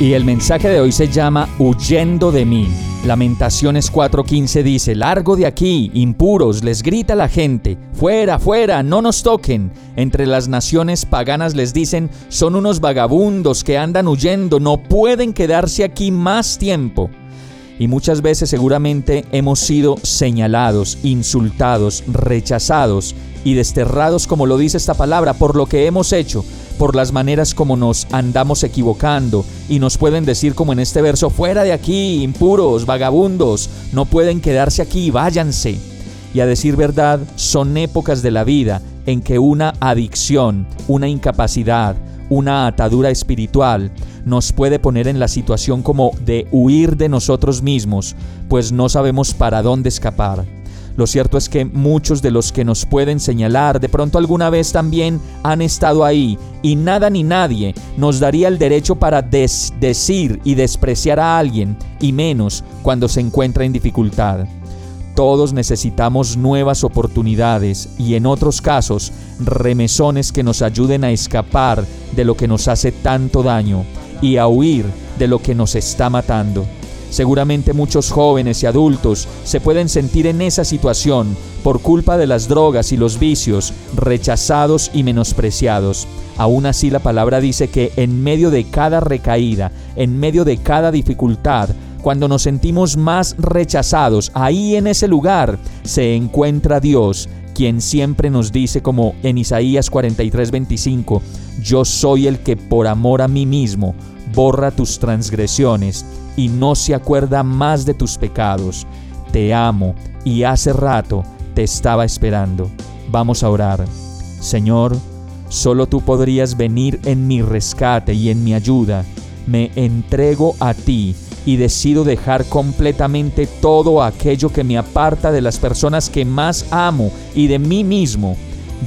Y el mensaje de hoy se llama Huyendo de mí. Lamentaciones 4:15 dice, Largo de aquí, impuros, les grita la gente, fuera, fuera, no nos toquen. Entre las naciones paganas les dicen, son unos vagabundos que andan huyendo, no pueden quedarse aquí más tiempo. Y muchas veces seguramente hemos sido señalados, insultados, rechazados y desterrados, como lo dice esta palabra, por lo que hemos hecho, por las maneras como nos andamos equivocando y nos pueden decir como en este verso, fuera de aquí, impuros, vagabundos, no pueden quedarse aquí, váyanse. Y a decir verdad, son épocas de la vida en que una adicción, una incapacidad, una atadura espiritual nos puede poner en la situación como de huir de nosotros mismos, pues no sabemos para dónde escapar. Lo cierto es que muchos de los que nos pueden señalar de pronto alguna vez también han estado ahí y nada ni nadie nos daría el derecho para decir y despreciar a alguien y menos cuando se encuentra en dificultad. Todos necesitamos nuevas oportunidades y en otros casos remesones que nos ayuden a escapar de lo que nos hace tanto daño y a huir de lo que nos está matando. Seguramente muchos jóvenes y adultos se pueden sentir en esa situación por culpa de las drogas y los vicios, rechazados y menospreciados. Aún así la palabra dice que en medio de cada recaída, en medio de cada dificultad, cuando nos sentimos más rechazados, ahí en ese lugar se encuentra Dios, quien siempre nos dice como en Isaías 43:25, yo soy el que por amor a mí mismo borra tus transgresiones y no se acuerda más de tus pecados. Te amo y hace rato te estaba esperando. Vamos a orar. Señor, solo tú podrías venir en mi rescate y en mi ayuda. Me entrego a ti y decido dejar completamente todo aquello que me aparta de las personas que más amo y de mí mismo.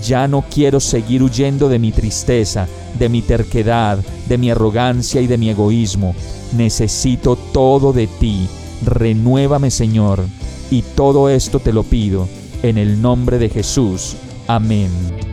Ya no quiero seguir huyendo de mi tristeza, de mi terquedad, de mi arrogancia y de mi egoísmo. Necesito todo de ti. Renuévame, Señor. Y todo esto te lo pido en el nombre de Jesús. Amén.